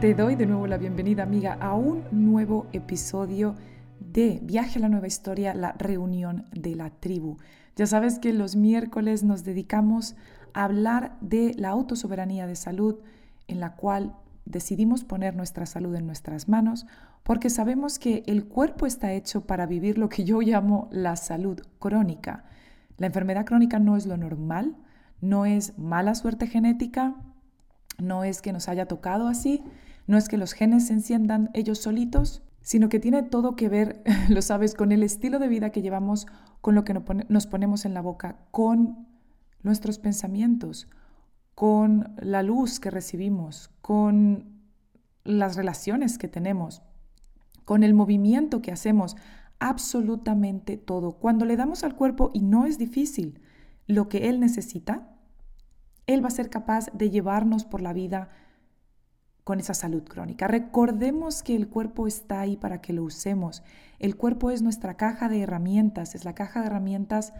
Te doy de nuevo la bienvenida, amiga, a un nuevo episodio de Viaje a la Nueva Historia, la reunión de la tribu. Ya sabes que los miércoles nos dedicamos a hablar de la autosoberanía de salud, en la cual decidimos poner nuestra salud en nuestras manos, porque sabemos que el cuerpo está hecho para vivir lo que yo llamo la salud crónica. La enfermedad crónica no es lo normal, no es mala suerte genética, no es que nos haya tocado así, no es que los genes se enciendan ellos solitos, sino que tiene todo que ver, lo sabes, con el estilo de vida que llevamos, con lo que nos ponemos en la boca, con nuestros pensamientos, con la luz que recibimos, con las relaciones que tenemos, con el movimiento que hacemos, absolutamente todo. Cuando le damos al cuerpo, y no es difícil, lo que él necesita, él va a ser capaz de llevarnos por la vida con esa salud crónica. Recordemos que el cuerpo está ahí para que lo usemos. El cuerpo es nuestra caja de herramientas, es la caja de herramientas,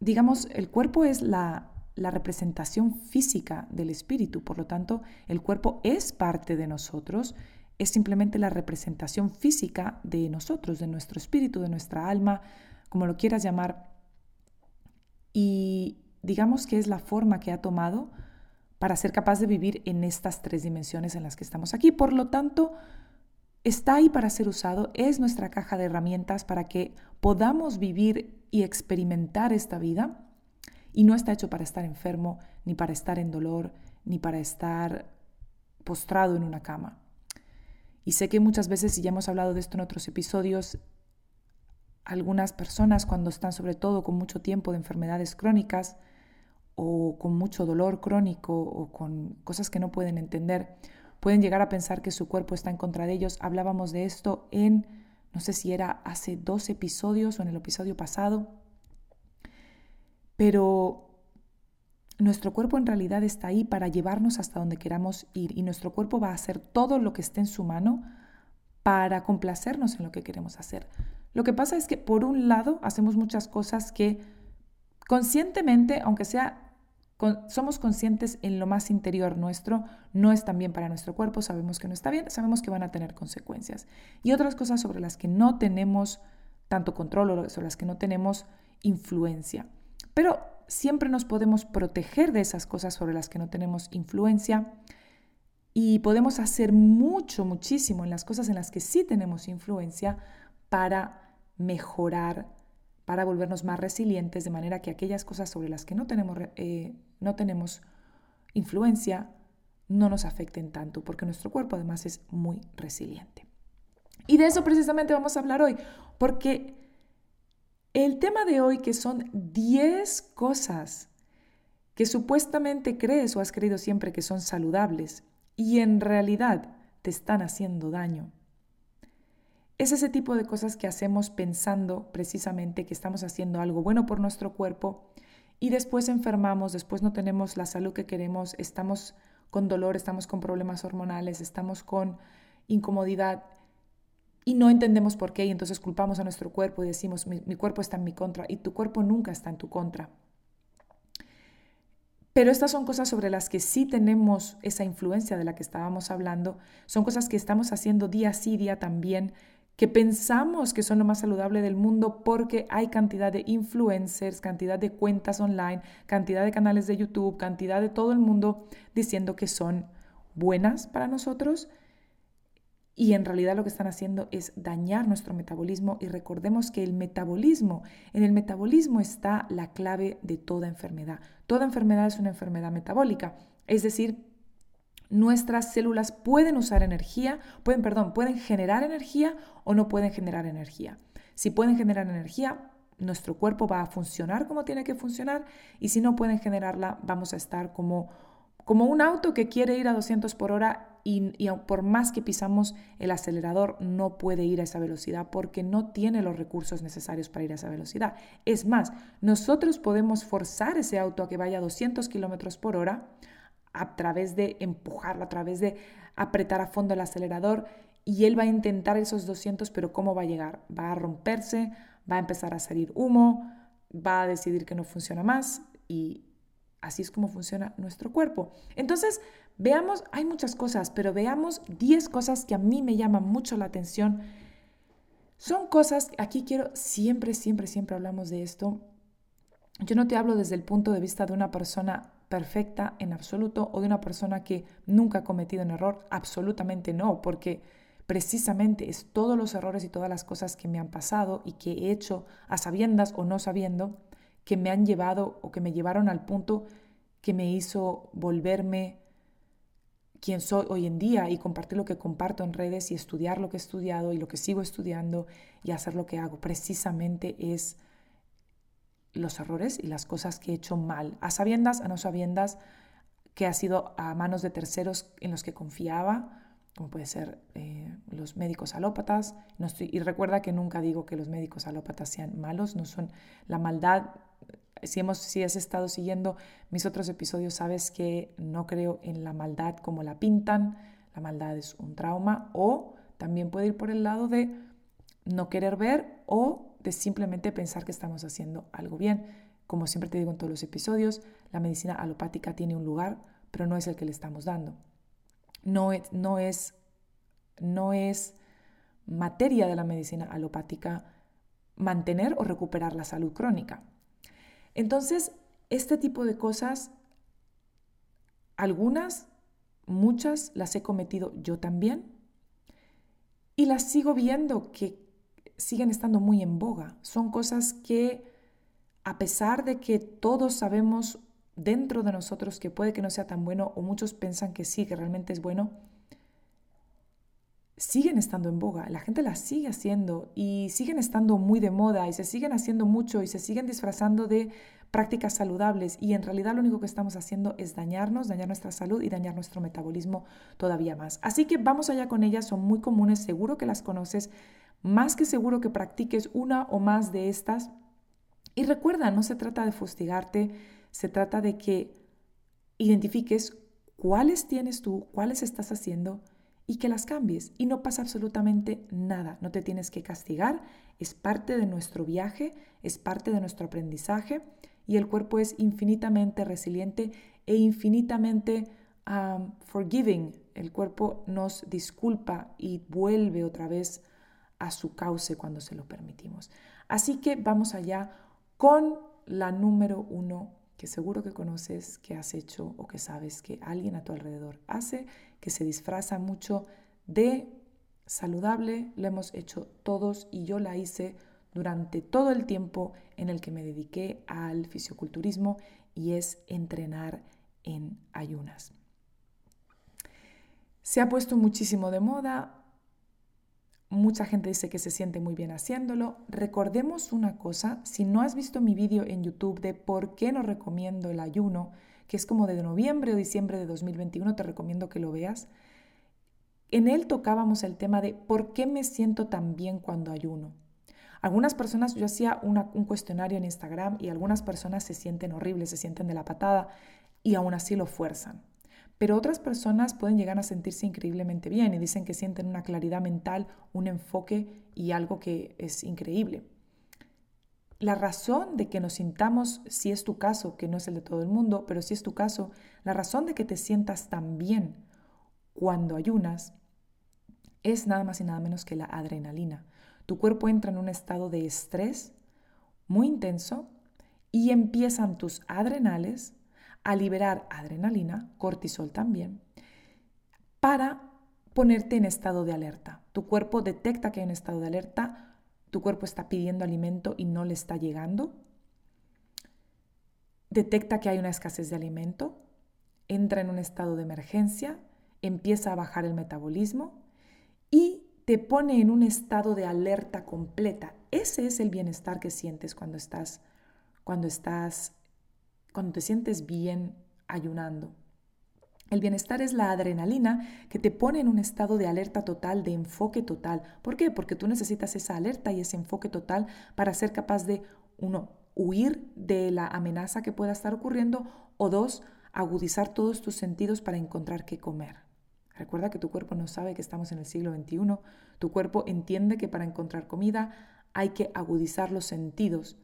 digamos, el cuerpo es la, la representación física del espíritu, por lo tanto, el cuerpo es parte de nosotros, es simplemente la representación física de nosotros, de nuestro espíritu, de nuestra alma, como lo quieras llamar. Y digamos que es la forma que ha tomado para ser capaz de vivir en estas tres dimensiones en las que estamos aquí. Por lo tanto, está ahí para ser usado, es nuestra caja de herramientas para que podamos vivir y experimentar esta vida y no está hecho para estar enfermo, ni para estar en dolor, ni para estar postrado en una cama. Y sé que muchas veces, y ya hemos hablado de esto en otros episodios, algunas personas cuando están sobre todo con mucho tiempo de enfermedades crónicas, o con mucho dolor crónico o con cosas que no pueden entender, pueden llegar a pensar que su cuerpo está en contra de ellos. Hablábamos de esto en, no sé si era hace dos episodios o en el episodio pasado, pero nuestro cuerpo en realidad está ahí para llevarnos hasta donde queramos ir y nuestro cuerpo va a hacer todo lo que esté en su mano para complacernos en lo que queremos hacer. Lo que pasa es que por un lado hacemos muchas cosas que conscientemente, aunque sea somos conscientes en lo más interior nuestro, no es tan bien para nuestro cuerpo, sabemos que no está bien, sabemos que van a tener consecuencias. Y otras cosas sobre las que no tenemos tanto control o sobre las que no tenemos influencia. Pero siempre nos podemos proteger de esas cosas sobre las que no tenemos influencia y podemos hacer mucho, muchísimo en las cosas en las que sí tenemos influencia para mejorar para volvernos más resilientes, de manera que aquellas cosas sobre las que no tenemos, eh, no tenemos influencia no nos afecten tanto, porque nuestro cuerpo además es muy resiliente. Y de eso precisamente vamos a hablar hoy, porque el tema de hoy, que son 10 cosas que supuestamente crees o has creído siempre que son saludables y en realidad te están haciendo daño, es ese tipo de cosas que hacemos pensando precisamente que estamos haciendo algo bueno por nuestro cuerpo y después enfermamos, después no tenemos la salud que queremos, estamos con dolor, estamos con problemas hormonales, estamos con incomodidad y no entendemos por qué y entonces culpamos a nuestro cuerpo y decimos mi, mi cuerpo está en mi contra y tu cuerpo nunca está en tu contra. Pero estas son cosas sobre las que sí tenemos esa influencia de la que estábamos hablando, son cosas que estamos haciendo día sí día también, que pensamos que son lo más saludable del mundo porque hay cantidad de influencers, cantidad de cuentas online, cantidad de canales de YouTube, cantidad de todo el mundo diciendo que son buenas para nosotros. y en realidad lo que están haciendo es dañar nuestro metabolismo y recordemos que el metabolismo, en el metabolismo está la clave de toda enfermedad. Toda enfermedad es una enfermedad metabólica, es decir, nuestras células pueden usar energía, pueden, perdón, pueden generar energía o no pueden generar energía. Si pueden generar energía, nuestro cuerpo va a funcionar como tiene que funcionar y si no pueden generarla, vamos a estar como, como un auto que quiere ir a 200 por hora y, por más que pisamos el acelerador no puede ir a esa velocidad porque no tiene los recursos necesarios para ir a esa velocidad. Es más, nosotros podemos forzar ese auto a que vaya a 200 kilómetros por hora a través de empujarlo, a través de apretar a fondo el acelerador y él va a intentar esos 200, pero ¿cómo va a llegar? Va a romperse, va a empezar a salir humo, va a decidir que no funciona más y así es como funciona nuestro cuerpo. Entonces, Veamos, hay muchas cosas, pero veamos 10 cosas que a mí me llaman mucho la atención. Son cosas, aquí quiero, siempre, siempre, siempre hablamos de esto. Yo no te hablo desde el punto de vista de una persona perfecta en absoluto o de una persona que nunca ha cometido un error, absolutamente no, porque precisamente es todos los errores y todas las cosas que me han pasado y que he hecho a sabiendas o no sabiendo que me han llevado o que me llevaron al punto que me hizo volverme quién soy hoy en día y compartir lo que comparto en redes y estudiar lo que he estudiado y lo que sigo estudiando y hacer lo que hago. Precisamente es los errores y las cosas que he hecho mal, a sabiendas, a no sabiendas, que ha sido a manos de terceros en los que confiaba, como puede ser eh, los médicos alópatas. Y recuerda que nunca digo que los médicos alópatas sean malos, no son la maldad si, hemos, si has estado siguiendo mis otros episodios, sabes que no creo en la maldad como la pintan. La maldad es un trauma o también puede ir por el lado de no querer ver o de simplemente pensar que estamos haciendo algo bien. Como siempre te digo en todos los episodios, la medicina alopática tiene un lugar, pero no es el que le estamos dando. No es, no es, no es materia de la medicina alopática mantener o recuperar la salud crónica. Entonces, este tipo de cosas, algunas, muchas las he cometido yo también y las sigo viendo que siguen estando muy en boga. Son cosas que, a pesar de que todos sabemos dentro de nosotros que puede que no sea tan bueno o muchos piensan que sí, que realmente es bueno, siguen estando en boga, la gente las sigue haciendo y siguen estando muy de moda y se siguen haciendo mucho y se siguen disfrazando de prácticas saludables y en realidad lo único que estamos haciendo es dañarnos, dañar nuestra salud y dañar nuestro metabolismo todavía más. Así que vamos allá con ellas, son muy comunes, seguro que las conoces, más que seguro que practiques una o más de estas. Y recuerda, no se trata de fustigarte, se trata de que identifiques cuáles tienes tú, cuáles estás haciendo y que las cambies. Y no pasa absolutamente nada, no te tienes que castigar, es parte de nuestro viaje, es parte de nuestro aprendizaje y el cuerpo es infinitamente resiliente e infinitamente forgiving. El cuerpo nos disculpa y vuelve otra vez a su cauce cuando se lo permitimos. Así que vamos allá con la número uno que seguro que conoces, que has hecho o que sabes que alguien a tu alrededor hace, que se disfraza mucho de saludable, lo hemos hecho todos y yo la hice durante todo el tiempo en el que me dediqué al fisioculturismo y es entrenar en ayunas. Se ha puesto muchísimo de moda, Mucha gente dice que se siente muy bien haciéndolo. Recordemos una cosa, si no has visto mi vídeo en YouTube de por qué no recomiendo el ayuno, que es como de noviembre o diciembre de 2021, te recomiendo que lo veas. En él tocábamos el tema de por qué me siento tan bien cuando ayuno. Algunas personas, yo hacía un cuestionario en Instagram y algunas personas se sienten horribles, se sienten de la patada y aún así lo fuerzan. Pero otras personas pueden llegar a sentirse increíblemente bien y dicen que sienten una claridad mental, un enfoque y algo que es increíble. La razón de que nos sintamos, si es tu caso, que no es el de todo el mundo, pero si es tu caso, la razón de que te sientas tan bien cuando ayunas es nada más y nada menos que la adrenalina. Tu cuerpo entra en un estado de estrés muy intenso y empiezan tus adrenales a liberar adrenalina, cortisol también, para ponerte en estado de alerta. Tu cuerpo detecta que hay un estado de alerta, tu cuerpo está pidiendo alimento y no le está llegando. Detecta que hay una escasez de alimento, entra en un estado de emergencia, empieza a bajar el metabolismo y te pone en un estado de alerta completa. Ese es el bienestar que sientes cuando estás cuando estás cuando te sientes bien ayunando. El bienestar es la adrenalina que te pone en un estado de alerta total, de enfoque total. ¿Por qué? Porque tú necesitas esa alerta y ese enfoque total para ser capaz de, uno, huir de la amenaza que pueda estar ocurriendo o dos, agudizar todos tus sentidos para encontrar qué comer. Recuerda que tu cuerpo no sabe que estamos en el siglo XXI. Tu cuerpo entiende que para encontrar comida hay que agudizar los sentidos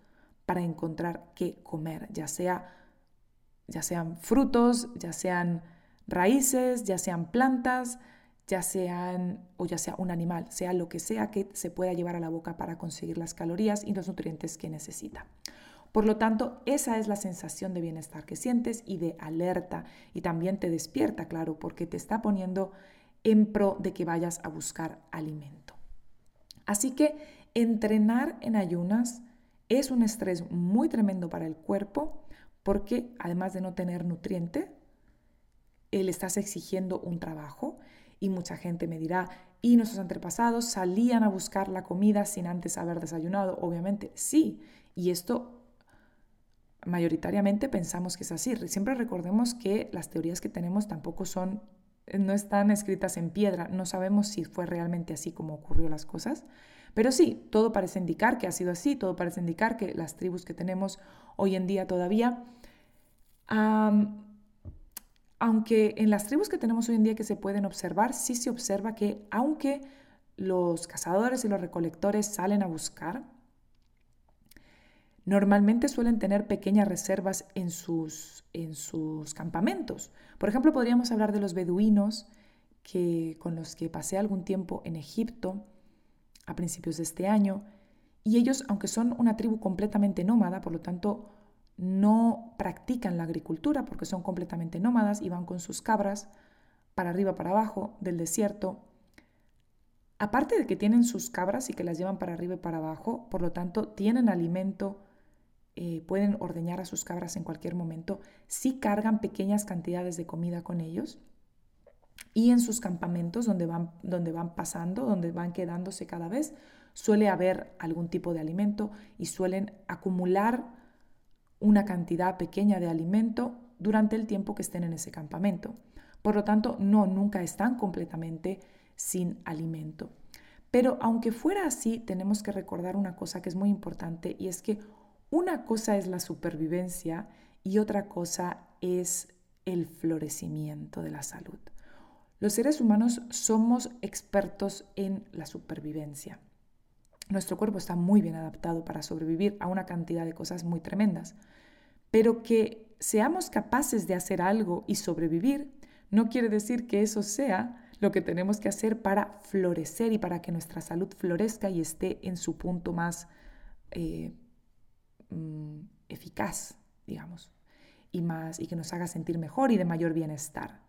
para encontrar qué comer, ya sea ya sean frutos, ya sean raíces, ya sean plantas, ya sean o ya sea un animal, sea lo que sea que se pueda llevar a la boca para conseguir las calorías y los nutrientes que necesita. Por lo tanto, esa es la sensación de bienestar que sientes y de alerta y también te despierta, claro, porque te está poniendo en pro de que vayas a buscar alimento. Así que entrenar en ayunas es un estrés muy tremendo para el cuerpo porque además de no tener nutriente, le estás exigiendo un trabajo y mucha gente me dirá, ¿y nuestros antepasados salían a buscar la comida sin antes haber desayunado? Obviamente sí, y esto mayoritariamente pensamos que es así. Siempre recordemos que las teorías que tenemos tampoco son, no están escritas en piedra, no sabemos si fue realmente así como ocurrió las cosas, pero sí, todo parece indicar que ha sido así, todo parece indicar que las tribus que tenemos hoy en día todavía aunque en las tribus que tenemos hoy en día que se pueden observar, sí se observa que aunque los cazadores y los recolectores salen a buscar, normalmente suelen tener pequeñas reservas en sus, en sus campamentos. Por ejemplo, podríamos hablar de los beduinos que, con los que pasé algún tiempo en Egipto a principios de este año, y ellos, aunque son una tribu completamente nómada, por lo tanto no practican la agricultura porque son completamente nómadas y van con sus cabras para arriba, para abajo del desierto. Aparte de que tienen sus cabras y que las llevan para arriba y para abajo, por lo tanto tienen alimento, eh, pueden ordeñar a sus cabras en cualquier momento, sí cargan pequeñas cantidades de comida con ellos y en sus campamentos donde van, donde van pasando, donde van quedándose cada vez, suele haber algún tipo de alimento y suelen acumular una cantidad pequeña de alimento durante el tiempo que estén en ese campamento. Por lo tanto, no, nunca están completamente sin alimento. Pero aunque fuera así, tenemos que recordar una cosa que es muy importante y es que una cosa es la supervivencia y otra cosa es el florecimiento de la salud. Los seres humanos somos expertos en la supervivencia. Nuestro cuerpo está muy bien adaptado para sobrevivir a una cantidad de cosas muy tremendas, pero que seamos capaces de hacer algo y sobrevivir no quiere decir que eso sea lo que tenemos que hacer para florecer y para que nuestra salud florezca y esté en su punto más eh, mm, eficaz, digamos, y, más, y que nos haga sentir mejor y de mayor bienestar.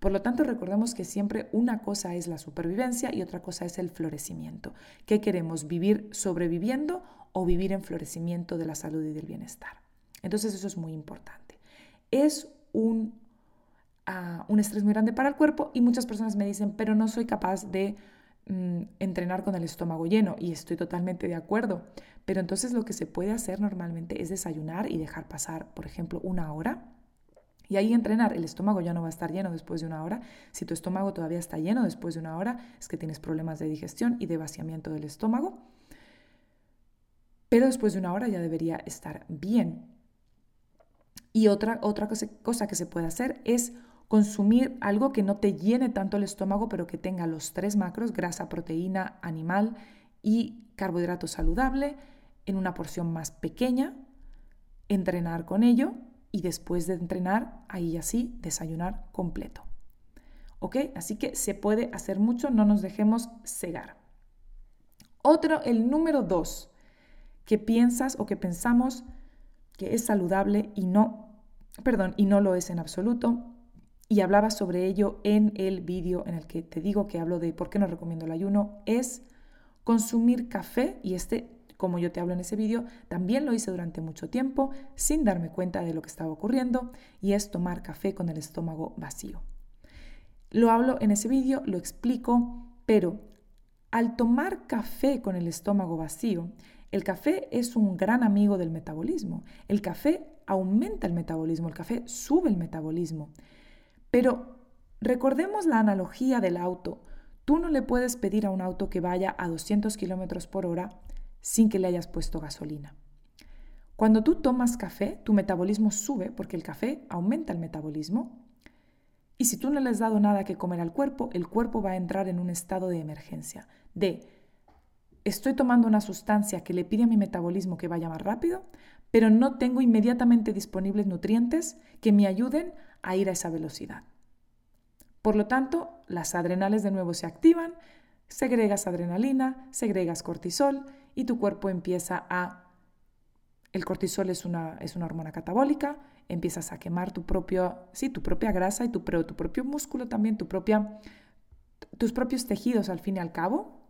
Por lo tanto, recordemos que siempre una cosa es la supervivencia y otra cosa es el florecimiento. ¿Qué queremos? ¿Vivir sobreviviendo o vivir en florecimiento de la salud y del bienestar? Entonces eso es muy importante. Es un, ah, un estrés muy grande para el cuerpo y muchas personas me dicen, pero no soy capaz de mm, entrenar con el estómago lleno y estoy totalmente de acuerdo. Pero entonces lo que se puede hacer normalmente es desayunar y dejar pasar, por ejemplo, una hora y ahí entrenar, el estómago ya no va a estar lleno después de una hora. Si tu estómago todavía está lleno después de una hora, es que tienes problemas de digestión y de vaciamiento del estómago. Pero después de una hora ya debería estar bien. Y otra, otra cosa que se puede hacer es consumir algo que no te llene tanto el estómago, pero que tenga los tres macros, grasa, proteína, animal y carbohidrato saludable, en una porción más pequeña, entrenar con ello y después de entrenar, ahí así, desayunar completo. ¿Ok? Así que se puede hacer mucho, no nos dejemos cegar. Otro, el número dos, que piensas o que pensamos que es saludable y no, perdón, y no lo es en absoluto, y hablaba sobre ello en el vídeo en el que te digo que hablo de por qué no recomiendo el ayuno, es consumir café y este, como yo te hablo en ese vídeo, también lo hice durante mucho tiempo sin darme cuenta de lo que estaba ocurriendo y es tomar café con el estómago vacío. Lo hablo en ese vídeo, lo explico, pero al tomar café con el estómago vacío, el café es un gran amigo del metabolismo. El café aumenta el metabolismo, el café sube el metabolismo. Pero recordemos la analogía del auto. Tú no le puedes pedir a un auto que vaya a 200 kilómetros por hora sin que le hayas puesto gasolina. Cuando tú tomas café, tu metabolismo sube porque el café aumenta el metabolismo. Y si tú no le has dado nada que comer al cuerpo, el cuerpo va a entrar en un estado de emergencia, de estoy tomando una sustancia que le pide a mi metabolismo que vaya más rápido, pero no tengo inmediatamente disponibles nutrientes que me ayuden a ir a esa velocidad. Por lo tanto, las adrenales de nuevo se activan, segregas adrenalina, segregas cortisol y tu cuerpo empieza a... El cortisol es una, es una hormona catabólica, empiezas a quemar tu, propio, sí, tu propia grasa y tu, tu propio músculo también, tu propia, tus propios tejidos al fin y al cabo,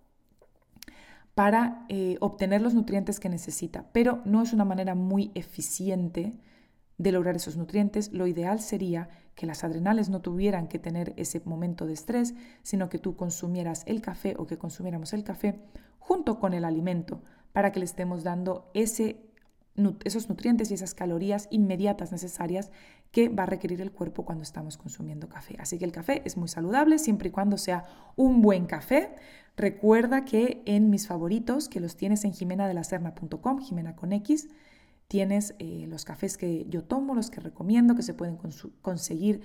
para eh, obtener los nutrientes que necesita, pero no es una manera muy eficiente de lograr esos nutrientes, lo ideal sería que las adrenales no tuvieran que tener ese momento de estrés, sino que tú consumieras el café o que consumiéramos el café junto con el alimento para que le estemos dando ese, esos nutrientes y esas calorías inmediatas necesarias que va a requerir el cuerpo cuando estamos consumiendo café. Así que el café es muy saludable siempre y cuando sea un buen café. Recuerda que en mis favoritos, que los tienes en jimenadelacerna.com, Jimena con X, Tienes eh, los cafés que yo tomo, los que recomiendo, que se pueden conseguir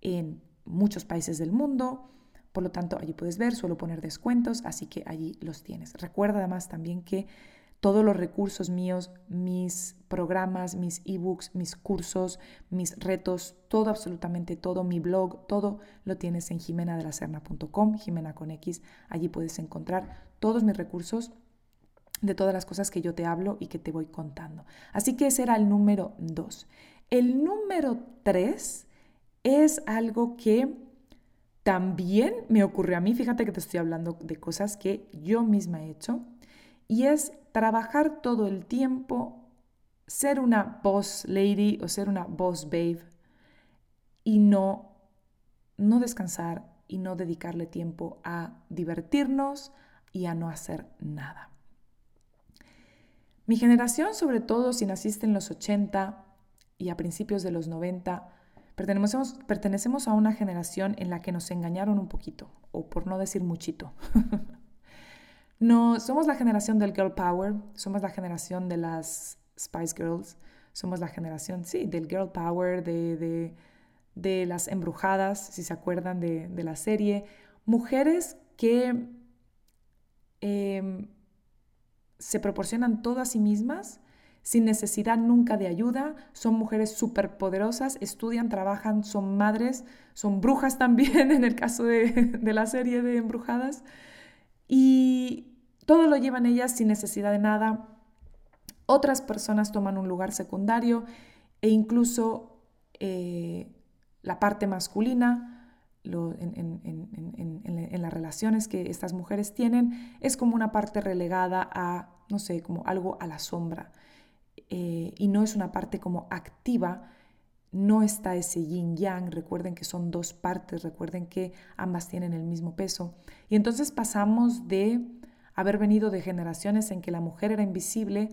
en muchos países del mundo. Por lo tanto, allí puedes ver, suelo poner descuentos, así que allí los tienes. Recuerda además también que todos los recursos míos, mis programas, mis ebooks, mis cursos, mis retos, todo, absolutamente todo, mi blog, todo lo tienes en jimenadelacerna.com, Jimena con X. Allí puedes encontrar todos mis recursos de todas las cosas que yo te hablo y que te voy contando. Así que ese era el número dos. El número tres es algo que también me ocurrió a mí, fíjate que te estoy hablando de cosas que yo misma he hecho, y es trabajar todo el tiempo, ser una boss lady o ser una boss babe y no, no descansar y no dedicarle tiempo a divertirnos y a no hacer nada. Mi generación, sobre todo si naciste en los 80 y a principios de los 90, pertenecemos, pertenecemos a una generación en la que nos engañaron un poquito, o por no decir muchito. no, somos la generación del girl power, somos la generación de las Spice Girls, somos la generación, sí, del girl power, de, de, las embrujadas, si se acuerdan de, la serie. Mujeres que em, se proporcionan todo a sí mismas sin necesidad nunca de ayuda, son mujeres superpoderosas, estudian, trabajan, son madres, son brujas también en el caso de, de, la serie de embrujadas y todo lo llevan ellas sin necesidad de nada. Otras personas toman un lugar secundario e incluso eh, la parte masculina en, las relaciones que estas mujeres tienen es como una parte relegada a, no sé, como algo a la sombra. Eh, y no es una parte como activa, no está ese yin yang, recuerden que son dos partes, recuerden que ambas tienen el mismo peso. Y entonces pasamos de haber venido de generaciones en que la mujer era invisible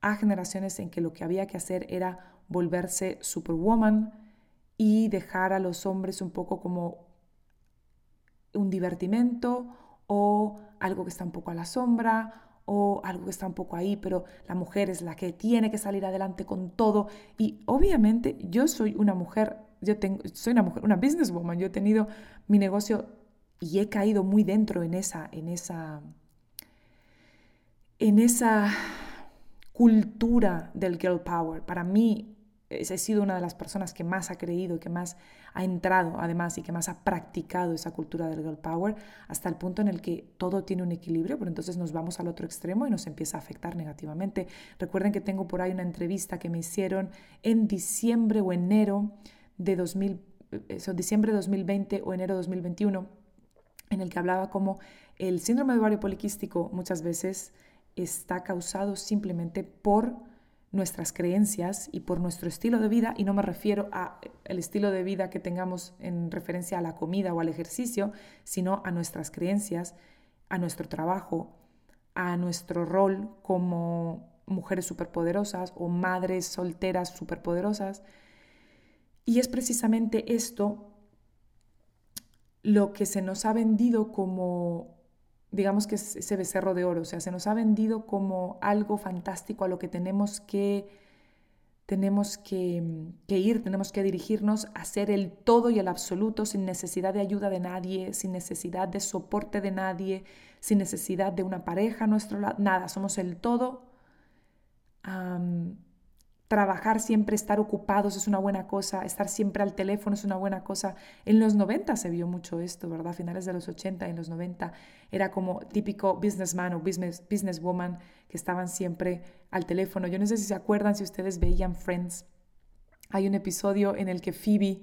a generaciones en que lo que había que hacer era volverse superwoman y dejar a los hombres un poco como un divertimento o algo que está un poco a la sombra o algo que está un poco ahí, pero la mujer es la que tiene que salir adelante con todo. Y obviamente yo soy una mujer, yo tengo, soy una mujer, una businesswoman, yo he tenido mi negocio y he caído muy dentro en esa, en esa, en esa cultura del girl power. Para mí he sido una de las personas que más ha creído que más ha entrado además y que más ha practicado esa cultura del girl power hasta el punto en el que todo tiene un equilibrio, pero entonces nos vamos al otro extremo y nos empieza a afectar negativamente. Recuerden que tengo por ahí una entrevista que me hicieron en diciembre o enero de 2000 eso, diciembre de 2020 o enero de 2021, en el que hablaba como el síndrome de ovario poliquístico muchas veces está causado simplemente por nuestras creencias y por nuestro estilo de vida, y no me refiero a el estilo de vida que tengamos en referencia a la comida o al ejercicio, sino a nuestras creencias, a nuestro trabajo, a nuestro rol como mujeres superpoderosas o madres solteras superpoderosas. Y es precisamente esto lo que se nos ha vendido como digamos que es ese becerro de oro, o sea, se nos ha vendido como algo fantástico a lo que tenemos que, tenemos que, que, ir, tenemos que dirigirnos a ser el todo y el absoluto sin necesidad de ayuda de nadie, sin necesidad de soporte de nadie, sin necesidad de una pareja a nuestro lado, nada, somos el todo trabajar siempre, estar ocupados es una buena cosa, estar siempre al teléfono es una buena cosa. En los 90 se vio mucho esto, ¿verdad? Finales de los 80 y en los 90 era como típico businessman o business, businesswoman que estaban siempre al teléfono. Yo no sé si se acuerdan, si ustedes veían Friends. Hay un episodio en el que Phoebe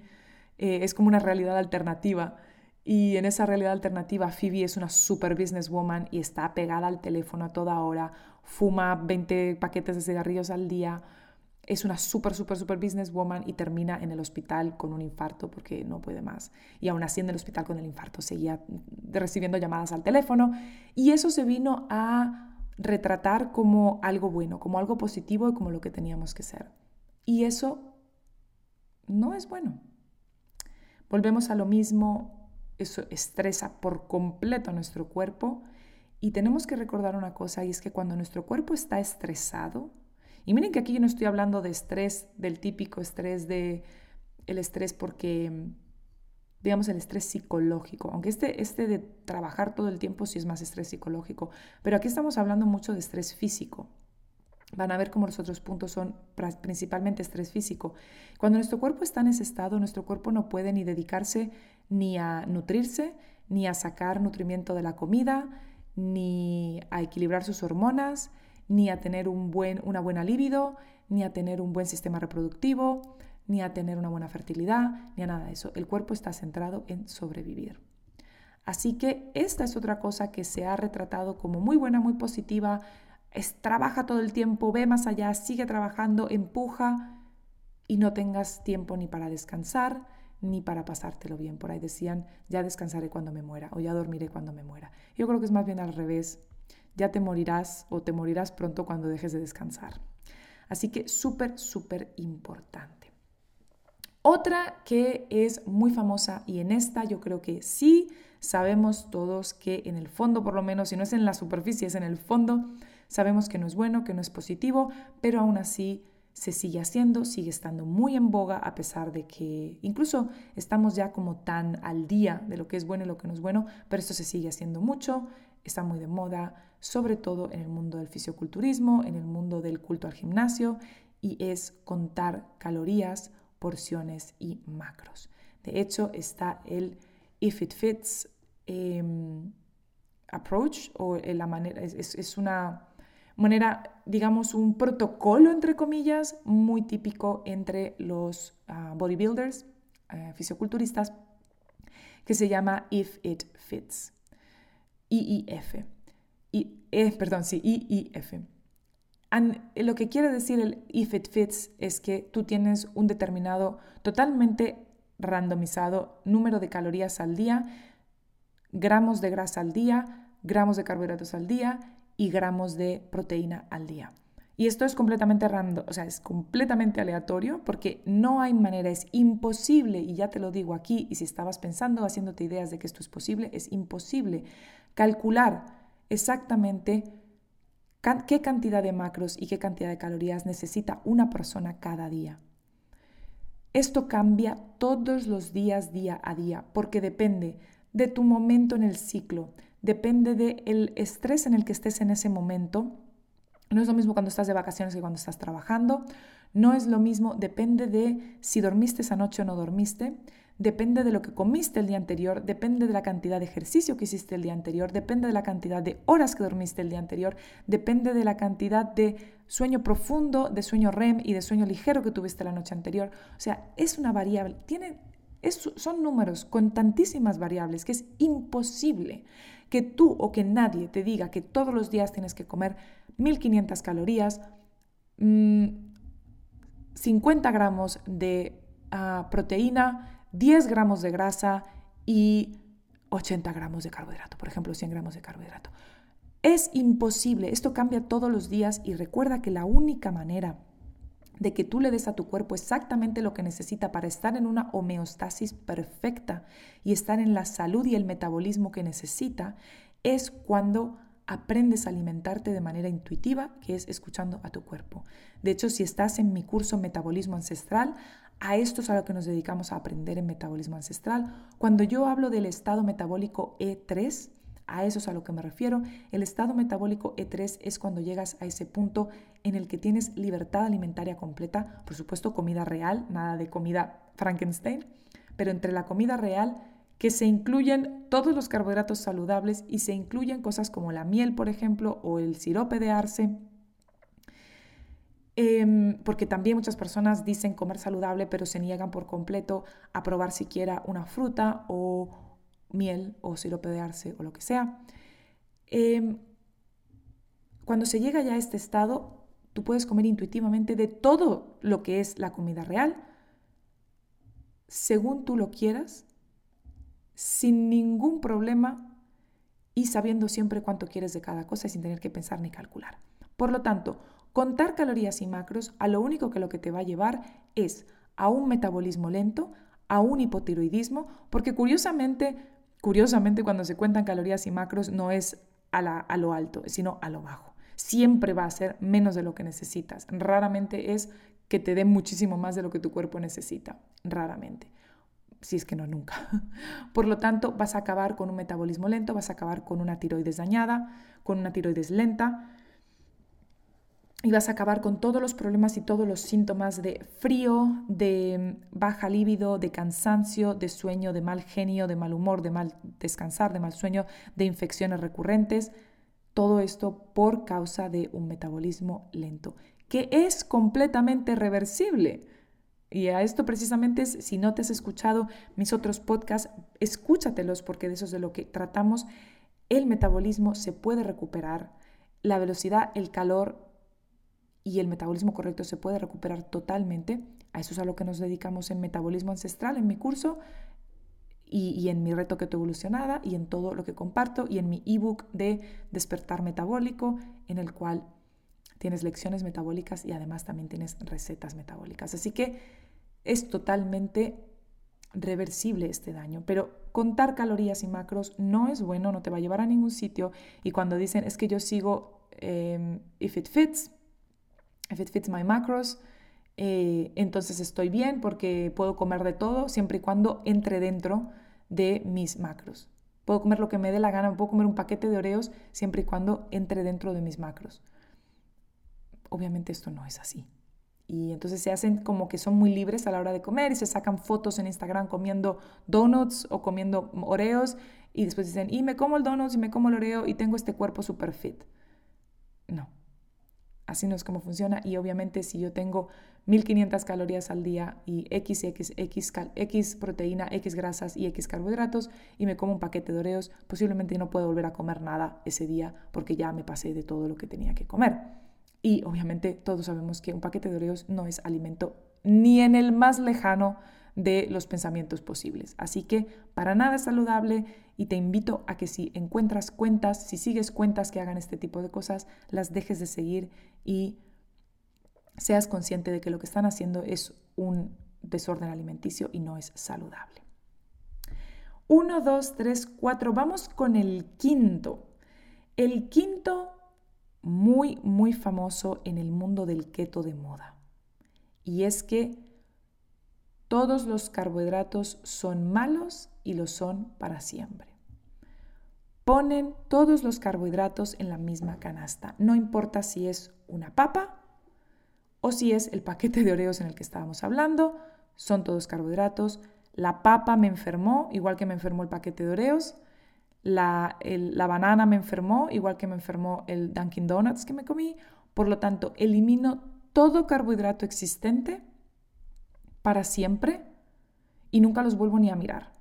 eh, es como una realidad alternativa. Y en esa realidad alternativa, Phoebe es una super businesswoman y está pegada al teléfono a toda hora, fuma 20 paquetes de cigarrillos al día, es una súper, súper, súper businesswoman y termina en el hospital con un infarto porque no puede más. Y aún así en el hospital con el infarto seguía recibiendo llamadas al teléfono y eso se vino a retratar como algo bueno, como algo positivo y como lo que teníamos que ser. Y eso no es bueno. Volvemos a lo mismo, eso estresa por completo nuestro cuerpo y tenemos que recordar una cosa y es que cuando nuestro cuerpo está estresado, y miren que aquí yo no estoy hablando de estrés, del típico estrés de el estrés porque, digamos, el estrés psicológico, aunque este, este de trabajar todo el tiempo sí es más estrés psicológico, pero aquí estamos hablando mucho de estrés físico. Van a ver cómo los otros puntos son principalmente estrés físico. Cuando nuestro cuerpo está en ese estado, nuestro cuerpo no puede ni dedicarse ni a nutrirse, ni a sacar nutrimiento de la comida, ni a equilibrar sus hormonas, ni a tener un buen, una buena libido, ni a tener un buen sistema reproductivo, ni a tener una buena fertilidad, ni a nada de eso. El cuerpo está centrado en sobrevivir. Así que esta es otra cosa que se ha retratado como muy buena, muy positiva. Es, trabaja todo el tiempo, ve más allá, sigue trabajando, empuja y no tengas tiempo ni para descansar ni para pasártelo bien. Por ahí decían, ya descansaré cuando me muera o ya dormiré cuando me muera. Yo creo que es más bien al revés ya te morirás o te morirás pronto cuando dejes de descansar. Así que súper, súper importante. Otra que es muy famosa y en esta yo creo que sí sabemos todos que en el fondo, por lo menos, si no es en la superficie, es en el fondo, sabemos que no es bueno, que no es positivo, pero aún así se sigue haciendo, sigue estando muy en boga a pesar de que incluso estamos ya como tan al día de lo que es bueno y lo que no es bueno, pero esto se sigue haciendo mucho, está muy de moda, sobre todo en el mundo del fisioculturismo, en el mundo del culto al gimnasio, y es contar calorías, porciones y macros. De hecho, está el If It Fits em, approach, o la manera, es, una manera, digamos, un protocolo, entre comillas, muy típico entre los ah, bodybuilders, uh, fisioculturistas, que se llama If It Fits. IIF. I, eh, perdón, sí, IIF. lo que quiere decir el if it fits es que tú tienes un determinado, totalmente randomizado número de calorías al día, gramos de grasa al día, gramos de carbohidratos al día y gramos de proteína al día. Y esto es completamente random, o sea, es completamente aleatorio porque no hay manera, es imposible, y ya te lo digo aquí, y si estabas pensando, haciéndote ideas de que esto es posible, es imposible calcular exactamente qué cantidad de macros y qué cantidad de calorías necesita una persona cada día. Esto cambia todos los días, día a día, porque depende de tu momento en el ciclo, depende del estrés en el que estés en ese momento no es lo mismo cuando estás de vacaciones que cuando estás trabajando. No es lo mismo, depende de si dormiste esa noche o no dormiste. Depende de lo que comiste el día anterior, depende de la cantidad de ejercicio que hiciste el día anterior, depende de la cantidad de horas que dormiste el día anterior, depende de la cantidad de sueño profundo, de sueño REM y de sueño ligero que tuviste la noche anterior. O sea, es una variable, son números con tantísimas variables que es imposible que tú o que nadie te diga que todos los días tienes que comer 1500 calorías, 50 mm, gramos de ah, proteína, 10 gramos de grasa y 80 gramos de carbohidrato, por ejemplo, 100 gramos de carbohidrato. Es imposible, esto cambia todos los días y recuerda que la única manera de que tú le des a tu cuerpo exactamente lo que necesita para estar en una homeostasis perfecta y estar en la salud y el metabolismo que necesita, es cuando aprendes a alimentarte de manera intuitiva, que es escuchando a tu cuerpo. De hecho, si estás en mi curso Metabolismo Ancestral, a esto es a lo que nos dedicamos a aprender en Metabolismo Ancestral. Cuando yo hablo del estado metabólico E3, a eso es a lo que me refiero. El estado metabólico E3 es cuando llegas a ese punto en el que tienes libertad alimentaria completa, por supuesto comida real, nada de comida Frankenstein, pero entre la comida real que se incluyen todos los carbohidratos saludables y se incluyen cosas como la miel, por ejemplo, o el sirope de arce, em, porque también muchas personas dicen comer saludable, pero se niegan por completo a probar siquiera una fruta o miel o sirope de arce o lo que sea. Em, cuando se llega ya a este estado, tú puedes comer intuitivamente de todo lo que es la comida real, según tú lo quieras, sin ningún problema y sabiendo siempre cuánto quieres de cada cosa y sin tener que pensar ni calcular. Por lo tanto, contar calorías y macros a lo único que lo que te va a llevar es a un metabolismo lento, a un hipotiroidismo, porque curiosamente, curiosamente cuando se cuentan calorías y macros no es a, a lo alto, sino a lo bajo. Siempre va a ser menos de lo que necesitas. Raramente es que te dé muchísimo más de lo que tu cuerpo necesita. Raramente si es que no nunca. Por lo tanto, vas a acabar con un metabolismo lento, vas a acabar con una tiroides dañada, con una tiroides lenta, y vas a acabar con todos los problemas y todos los síntomas de frío, de baja libido, de cansancio, de sueño, de mal genio, de mal humor, de mal descansar, de mal sueño, de infecciones recurrentes. Todo esto por causa de un metabolismo lento, que es completamente reversible. Y a esto precisamente es, si no te has escuchado mis otros podcasts, escúchatelos porque de eso es de lo que tratamos. El metabolismo se puede recuperar, la velocidad, el calor y el metabolismo correcto se puede recuperar totalmente. A eso es a lo que nos dedicamos en Metabolismo Ancestral, en mi curso y, en mi reto Keto Evolucionada y en todo lo que comparto y en mi ebook de Despertar Metabólico, en el cual tienes lecciones metabólicas y además también tienes recetas metabólicas. Así que es totalmente reversible este daño, pero contar calorías y macros no es bueno, no te va a llevar a ningún sitio y cuando dicen es que yo sigo em, if it fits, if it fits my macros, eh, entonces estoy bien porque puedo comer de todo siempre y cuando entre dentro de mis macros. Puedo comer lo que me dé la gana, puedo comer un paquete de oreos siempre y cuando entre dentro de mis macros. Obviamente esto no es así. Y entonces se hacen como que son muy libres a la hora de comer y se sacan fotos en Instagram comiendo donuts o comiendo oreos y después dicen, y me como el donuts y me como el oreo y tengo este cuerpo super fit. No, así no es como funciona y obviamente si yo tengo 1500 calorías al día y X, X, X, X proteína, X grasas y X carbohidratos y me como un paquete de oreos, posiblemente no puedo volver a comer nada ese día porque ya me pasé de todo lo que tenía que comer. Y obviamente todos sabemos que un paquete de Oreos no es alimento ni en el más lejano de los pensamientos posibles. Así que para nada es saludable y te invito a que si encuentras cuentas, si sigues cuentas que hagan este tipo de cosas, las dejes de seguir y seas consciente de que lo que están haciendo es un desorden alimenticio y no es saludable. Uno, dos, tres, cuatro. Vamos con el quinto. El quinto muy, muy famoso en el mundo del keto de moda. Y es que todos los carbohidratos son malos y lo son para siempre. Ponen todos los carbohidratos en la misma canasta. No importa si es una papa o si es el paquete de oreos en el que estábamos hablando, son todos carbohidratos. La papa me enfermó, igual que me enfermó el paquete de oreos la, banana me enfermó, igual que me enfermó el Dunkin' Donuts que me comí. Por lo tanto, elimino todo carbohidrato existente para siempre y nunca los vuelvo ni a mirar.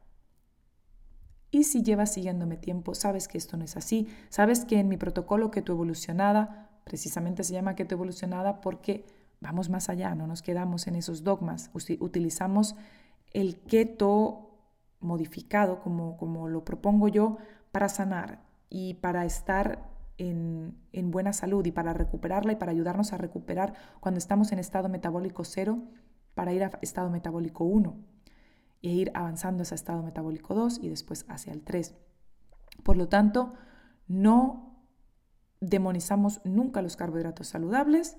Y si llevas siguiéndome tiempo, sabes que esto no es así, sabes que en mi protocolo keto evolucionada, precisamente se llama keto evolucionada porque vamos más allá, no nos quedamos en esos dogmas, utilizamos el keto modificado, como, como lo propongo yo, para sanar y para estar en, en, buena salud y para recuperarla y para ayudarnos a recuperar cuando estamos en estado metabólico cero, para ir a estado metabólico 1 e ir avanzando hacia estado metabólico 2 y después hacia el 3. Por lo tanto, no demonizamos nunca los carbohidratos saludables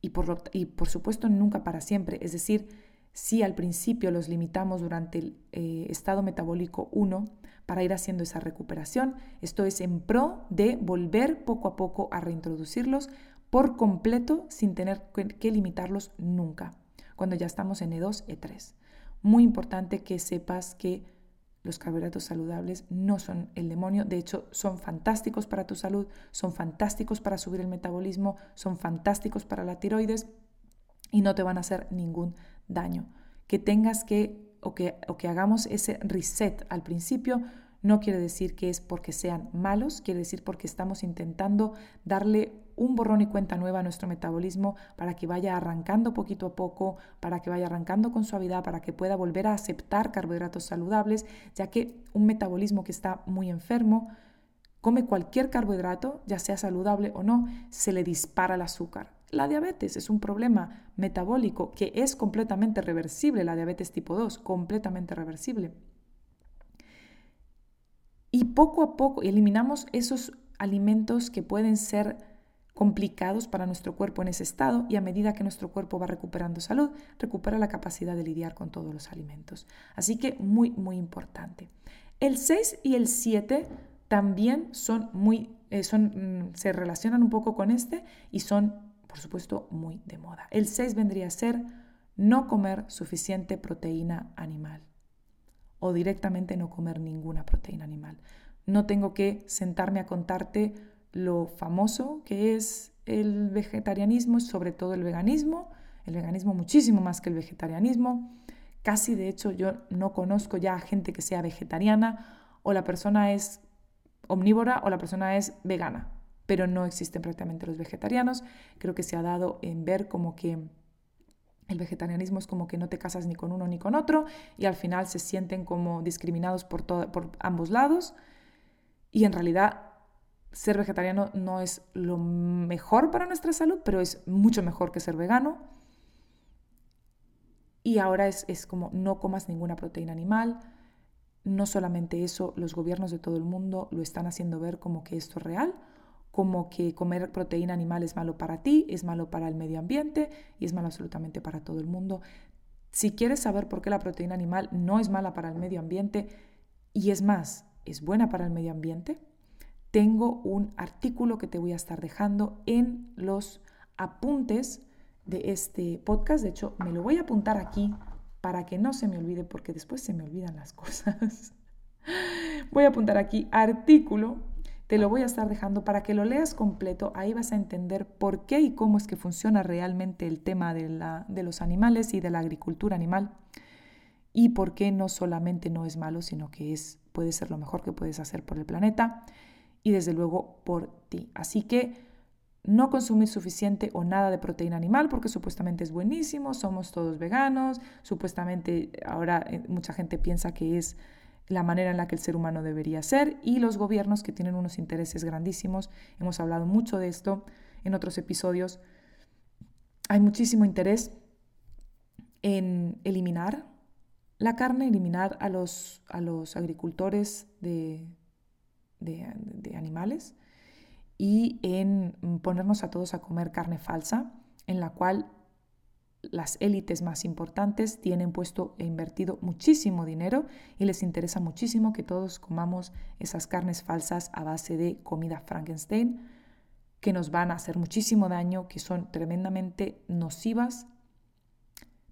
y por, y por supuesto nunca para siempre. Es decir, si al principio los limitamos durante el eh, estado metabólico 1 para ir haciendo esa recuperación, esto es en pro de volver poco a poco a reintroducirlos por completo sin tener que limitarlos nunca, cuando ya estamos en E2, E3. Muy importante que sepas que los carbohidratos saludables no son el demonio, de hecho son fantásticos para tu salud, son fantásticos para subir el metabolismo, son fantásticos para la tiroides y no te van a hacer ningún daño. Que tengas que o que, o que hagamos ese reset al principio no quiere decir que es porque sean malos, quiere decir porque estamos intentando darle un borrón y cuenta nueva a nuestro metabolismo para que vaya arrancando poquito a poco, para que vaya arrancando con suavidad, para que pueda volver a aceptar carbohidratos saludables, ya que un metabolismo que está muy enfermo come cualquier carbohidrato, ya sea saludable o no, se le dispara el azúcar. La diabetes es un problema metabólico que es completamente reversible, la diabetes tipo 2, completamente reversible. Y poco a poco eliminamos esos alimentos que pueden ser complicados para nuestro cuerpo en ese estado y a medida que nuestro cuerpo va recuperando salud, recupera la capacidad de lidiar con todos los alimentos. Así que muy, muy importante. El 6 y el 7 también son muy, eh, son, mm, se relacionan un poco con este y son por supuesto, muy de moda. El 6 vendría a ser no comer suficiente proteína animal o directamente no comer ninguna proteína animal. No tengo que sentarme a contarte lo famoso que es el vegetarianismo, sobre todo el veganismo, el veganismo muchísimo más que el vegetarianismo. Casi de hecho yo no conozco ya a gente que sea vegetariana o la persona es omnívora o la persona es vegana pero no existen prácticamente los vegetarianos. Creo que se ha dado en ver como que el vegetarianismo es como que no te casas ni con uno ni con otro y al final se sienten como discriminados por, por ambos lados. Y en realidad ser vegetariano no es lo mejor para nuestra salud, pero es mucho mejor que ser vegano. Y ahora es, es como no comas ninguna proteína animal. No solamente eso, los gobiernos de todo el mundo lo están haciendo ver como que esto es real como que comer proteína animal es malo para ti, es malo para el medio ambiente y es malo absolutamente para todo el mundo. Si quieres saber por qué la proteína animal no es mala para el medio ambiente y es más, es buena para el medio ambiente, tengo un artículo que te voy a estar dejando en los apuntes de este podcast. De hecho, me lo voy a apuntar aquí para que no se me olvide porque después se me olvidan las cosas. voy a apuntar aquí artículo te lo voy a estar dejando para que lo leas completo. Ahí vas a entender por qué y cómo es que funciona realmente el tema de, la, de los animales y de la agricultura animal. Y por qué no solamente no es malo, sino que es, puede ser lo mejor que puedes hacer por el planeta y desde luego por ti. Así que no consumir suficiente o nada de proteína animal porque supuestamente es buenísimo, somos todos veganos, supuestamente ahora eh, mucha gente piensa que es la manera en la que el ser humano debería ser y los gobiernos que tienen unos intereses grandísimos. Hemos hablado mucho de esto en otros episodios. Hay muchísimo interés en eliminar la carne, eliminar a los, a los agricultores de, de animales y en ponernos a todos a comer carne falsa, en la cual las élites más importantes tienen puesto e invertido muchísimo dinero y les interesa muchísimo que todos comamos esas carnes falsas a base de comida Frankenstein que nos van a hacer muchísimo daño, que son tremendamente nocivas.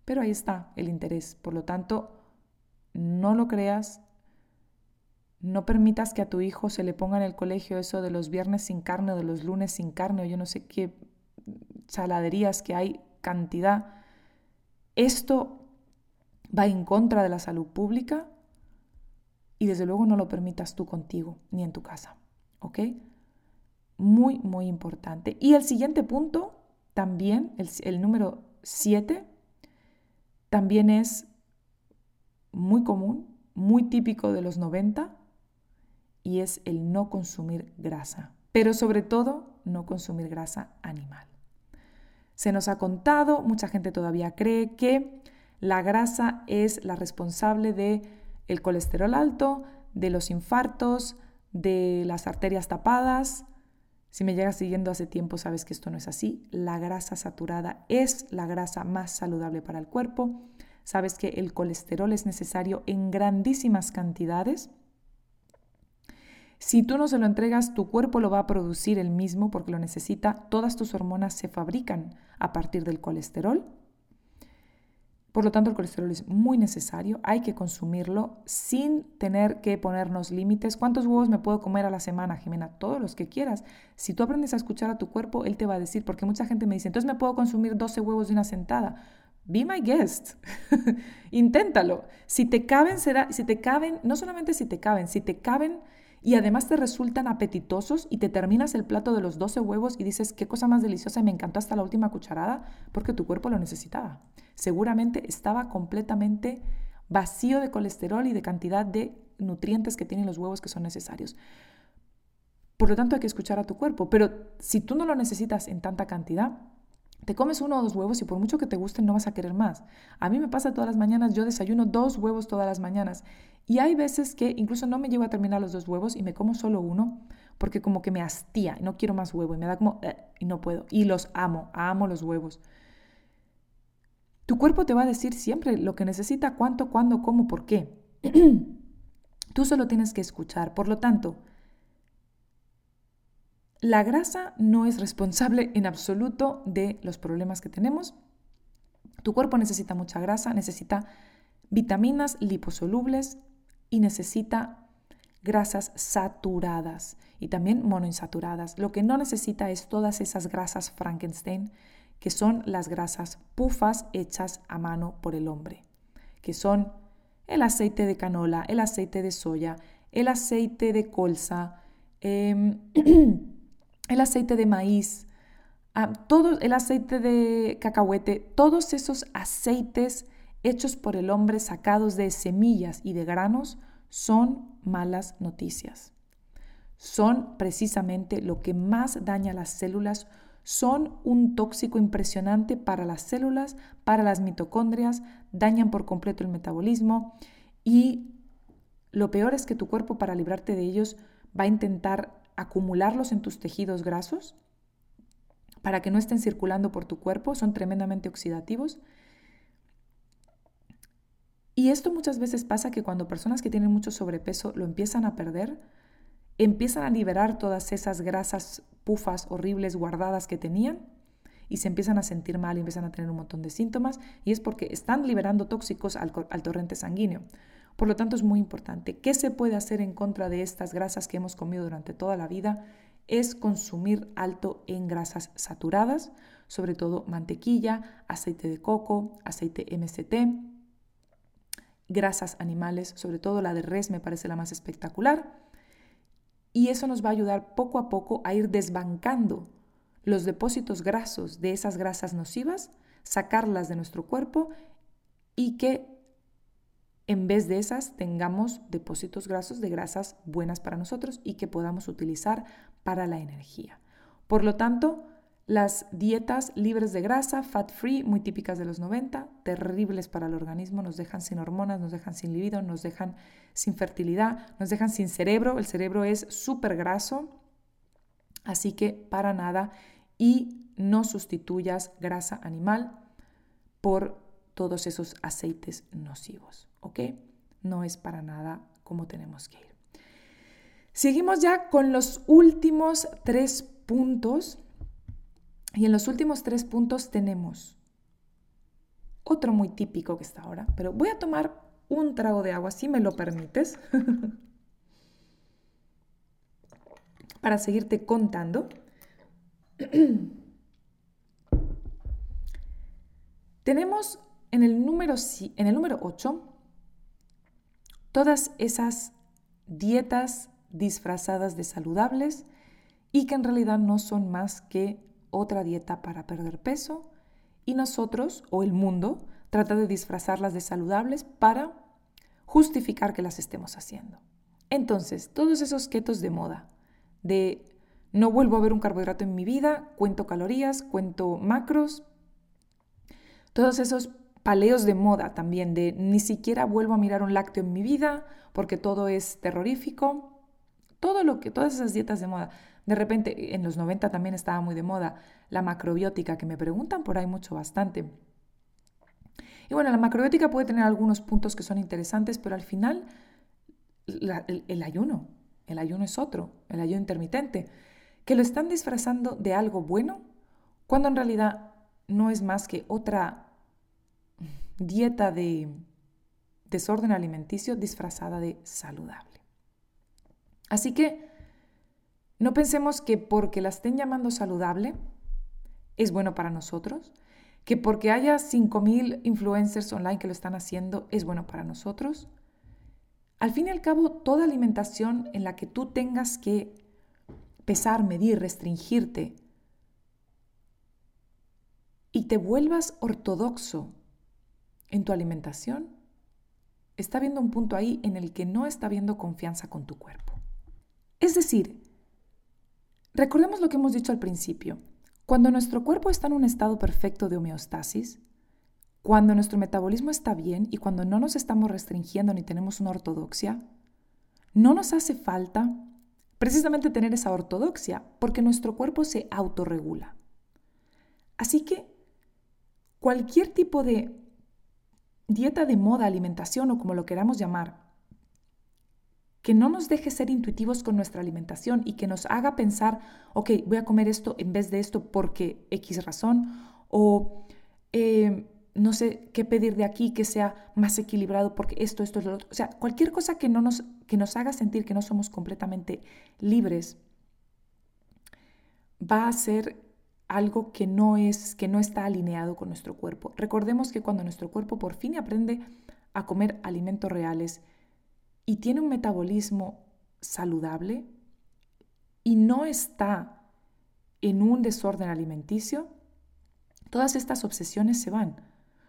Pero ahí está el interés. Por lo tanto, no lo creas. No permitas que a tu hijo se le ponga en el colegio eso de los viernes sin carne o de los lunes sin carne o yo no sé qué saladerías que hay cantidad esto va en contra de la salud pública y desde luego no lo permitas tú contigo ni en tu casa. ¿Ok? Muy, muy importante. Y el siguiente punto, también, el, el número 7, también es muy común, muy típico de los 90, y es el no consumir grasa. Pero sobre todo, no consumir grasa animal. Se nos ha contado, mucha gente todavía cree que la grasa es la responsable de el colesterol alto, de los infartos, de las arterias tapadas. Si me llegas siguiendo hace tiempo sabes que esto no es así. La grasa saturada es la grasa más saludable para el cuerpo. Sabes que el colesterol es necesario en grandísimas cantidades si tú no se lo entregas, tu cuerpo lo va a producir el mismo porque lo necesita. Todas tus hormonas se fabrican a partir del colesterol. Por lo tanto, el colesterol es muy necesario, hay que consumirlo sin tener que ponernos límites. ¿Cuántos huevos me puedo comer a la semana, Jimena? Todos los que quieras. Si tú aprendes a escuchar a tu cuerpo, él te va a decir, porque mucha gente me dice, entonces me puedo consumir 12 huevos de una sentada. Be my guest. Inténtalo. Si te caben, será, si te caben, no solamente si te caben, si te caben y además te resultan apetitosos y te terminas el plato de los 12 huevos y dices, qué cosa más deliciosa, me encantó hasta la última cucharada, porque tu cuerpo lo necesitaba. Seguramente estaba completamente vacío de colesterol y de cantidad de nutrientes que tienen los huevos que son necesarios. Por lo tanto, hay que escuchar a tu cuerpo, pero si tú no lo necesitas en tanta cantidad, te comes uno o dos huevos y por mucho que te gusten no vas a querer más. A mí me pasa todas las mañanas, yo desayuno dos huevos todas las mañanas y hay veces que incluso no me llevo a terminar los dos huevos y me como solo uno porque como que me hastía no quiero más huevo y me da como y no puedo. Y los amo, amo los huevos. Tu cuerpo te va a decir siempre lo que necesita, cuánto, cuándo, cómo, por qué. Tú solo tienes que escuchar. Por lo tanto, la grasa no es responsable en absoluto de los problemas que tenemos. Tu cuerpo necesita mucha grasa, necesita vitaminas liposolubles y necesita grasas saturadas y también monoinsaturadas. Lo que no necesita es todas esas grasas Frankenstein, que son las grasas pufas hechas a mano por el hombre, que son el aceite de canola, el aceite de soya, el aceite de colza, eh, el aceite de maíz, ah, todo el aceite de cacahuete, todos esos aceites hechos por el hombre sacados de semillas y de granos son malas noticias. Son precisamente lo que más daña las células, son un tóxico impresionante para las células, para las mitocondrias, dañan por completo el metabolismo y lo peor es que tu cuerpo para librarte de ellos va a intentar acumularlos en tus tejidos grasos para que no estén circulando por tu cuerpo, son tremendamente oxidativos. Y esto muchas veces pasa que cuando personas que tienen mucho sobrepeso lo empiezan a perder, empiezan a liberar todas esas grasas pufas horribles guardadas que tenían y se empiezan a sentir mal y empiezan a tener un montón de síntomas y es porque están liberando tóxicos al, torrente sanguíneo. Por lo tanto, es muy importante. ¿Qué se puede hacer en contra de estas grasas que hemos comido durante toda la vida? Es consumir alto en grasas saturadas, sobre todo mantequilla, aceite de coco, aceite MCT, grasas animales, sobre todo la de res me parece la más espectacular. Y eso nos va a ayudar poco a poco a ir desbancando los depósitos grasos de esas grasas nocivas, sacarlas de nuestro cuerpo y que en vez de esas tengamos depósitos grasos de grasas buenas para nosotros y que podamos utilizar para la energía. Por lo tanto, las dietas libres de grasa, fat free, muy típicas de los 90, terribles para el organismo, nos dejan sin hormonas, nos dejan sin libido, nos dejan sin fertilidad, nos dejan sin cerebro. El cerebro es súper graso, así que para nada. Y no sustituyas grasa animal por todos esos aceites nocivos. ¿ok? No es para nada como tenemos que ir. Seguimos ya con los últimos tres puntos. Y en los últimos tres puntos tenemos otro muy típico que está ahora, pero voy a tomar un trago de agua, si me lo permites, para seguirte contando. tenemos en el número, en el número 8, todas esas dietas disfrazadas de saludables y que en realidad no son más que otra dieta para perder peso y nosotros o el mundo trata de disfrazarlas de saludables para justificar que las estemos haciendo. Entonces, todos esos ketos de moda, de no vuelvo a ver un carbohidrato en mi vida, cuento calorías, cuento macros, todos esos paleos de moda también, de ni siquiera vuelvo a mirar un lácteo en mi vida porque todo es terrorífico, todo lo que, todas esas dietas de moda. De repente, en los 90 también estaba muy de moda la macrobiótica, que me preguntan por ahí mucho bastante. Y bueno, la macrobiótica puede tener algunos puntos que son interesantes, pero al final el, ayuno, el ayuno es otro, el ayuno intermitente, que lo están disfrazando de algo bueno, cuando en realidad no es más que otra dieta de desorden alimenticio disfrazada de saludable. Así que no pensemos que porque la estén llamando saludable es bueno para nosotros, que porque haya 5.000 influencers online que lo están haciendo es bueno para nosotros. Al fin y al cabo, toda alimentación en la que tú tengas que pesar, medir, restringirte y te vuelvas ortodoxo en tu alimentación, está habiendo un punto ahí en el que no está habiendo confianza con tu cuerpo. Es decir, recordemos lo que hemos dicho al principio. Cuando nuestro cuerpo está en un estado perfecto de homeostasis, cuando nuestro metabolismo está bien y cuando no nos estamos restringiendo ni tenemos una ortodoxia, no nos hace falta precisamente tener esa ortodoxia porque nuestro cuerpo se autorregula. Así que cualquier tipo de dieta de moda, alimentación o como lo queramos llamar, que no nos deje ser intuitivos con nuestra alimentación y que nos haga pensar, ok, voy a comer esto en vez de esto porque X razón, o eh, no sé qué pedir de aquí que sea más equilibrado porque esto, esto es lo otro. O sea, cualquier cosa que, no nos, que nos haga sentir que no somos completamente libres va a ser algo que no es que no está alineado con nuestro cuerpo. Recordemos que cuando nuestro cuerpo por fin aprende a comer alimentos reales y tiene un metabolismo saludable y no está en un desorden alimenticio, todas estas obsesiones se van.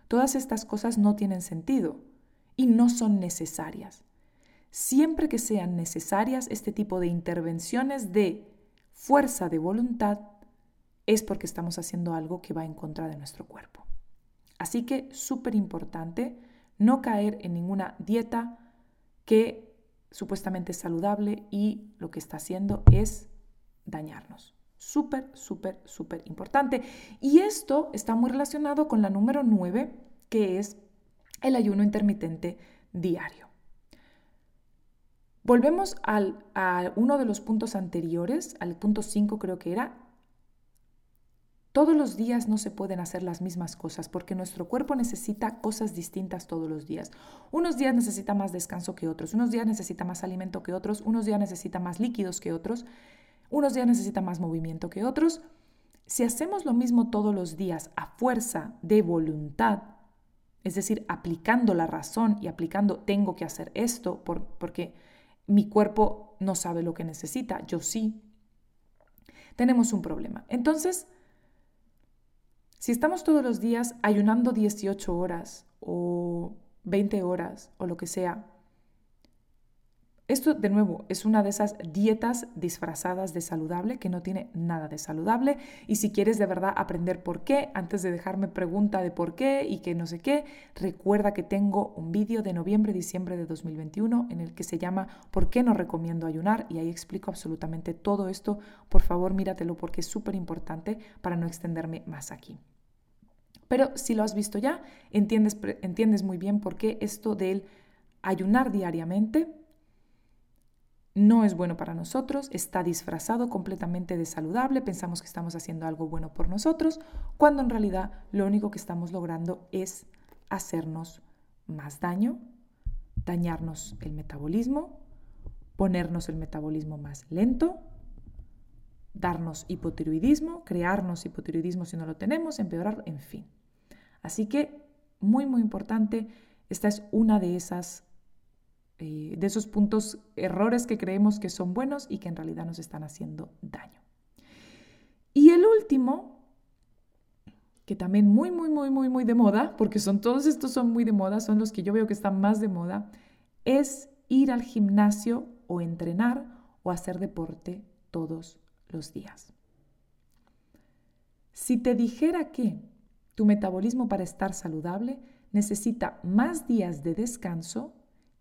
Todas estas cosas no tienen sentido y no son necesarias. Siempre que sean necesarias este tipo de intervenciones de fuerza de voluntad, es porque estamos haciendo algo que va en contra de nuestro cuerpo. Así que súper importante no caer en ninguna dieta que supuestamente es saludable y lo que está haciendo es dañarnos. Súper, súper, súper importante. Y esto está muy relacionado con la número 9, que es el ayuno intermitente diario. Volvemos al, a uno de los puntos anteriores, al punto 5 creo que era, todos los días no se pueden hacer las mismas cosas porque nuestro cuerpo necesita cosas distintas todos los días. Unos días necesita más descanso que otros, unos días necesita más alimento que otros, unos días necesita más líquidos que otros, unos días necesita más movimiento que otros. Si hacemos lo mismo todos los días a fuerza de voluntad, es decir, aplicando la razón y aplicando tengo que hacer esto porque mi cuerpo no sabe lo que necesita, yo sí, tenemos un problema. Entonces, si estamos todos los días ayunando 18 horas o 20 horas o lo que sea, esto de nuevo es una de esas dietas disfrazadas de saludable que no tiene nada de saludable y si quieres de verdad aprender por qué, antes de dejarme pregunta de por qué y que no sé qué, recuerda que tengo un vídeo de noviembre-diciembre de 2021 en el que se llama ¿Por qué no recomiendo ayunar? y ahí explico absolutamente todo esto. Por favor, míratelo porque es súper importante para no extenderme más aquí. Pero si lo has visto ya, entiendes, entiendes muy bien por qué esto del ayunar diariamente no es bueno para nosotros, está disfrazado completamente de saludable, pensamos que estamos haciendo algo bueno por nosotros, cuando en realidad lo único que estamos logrando es hacernos más daño, dañarnos el metabolismo, ponernos el metabolismo más lento, darnos hipotiroidismo, crearnos hipotiroidismo si no lo tenemos, empeorar, en fin. Así que muy, muy importante. Esta es una de esas eh, de esos puntos, errores que creemos que son buenos y que en realidad nos están haciendo daño. Y el último, que también muy, muy, muy, muy, muy de moda, porque son todos estos son muy de moda, son los que yo veo que están más de moda, es ir al gimnasio o entrenar o hacer deporte todos los días. Si te dijera que tu metabolismo para estar saludable necesita más días de descanso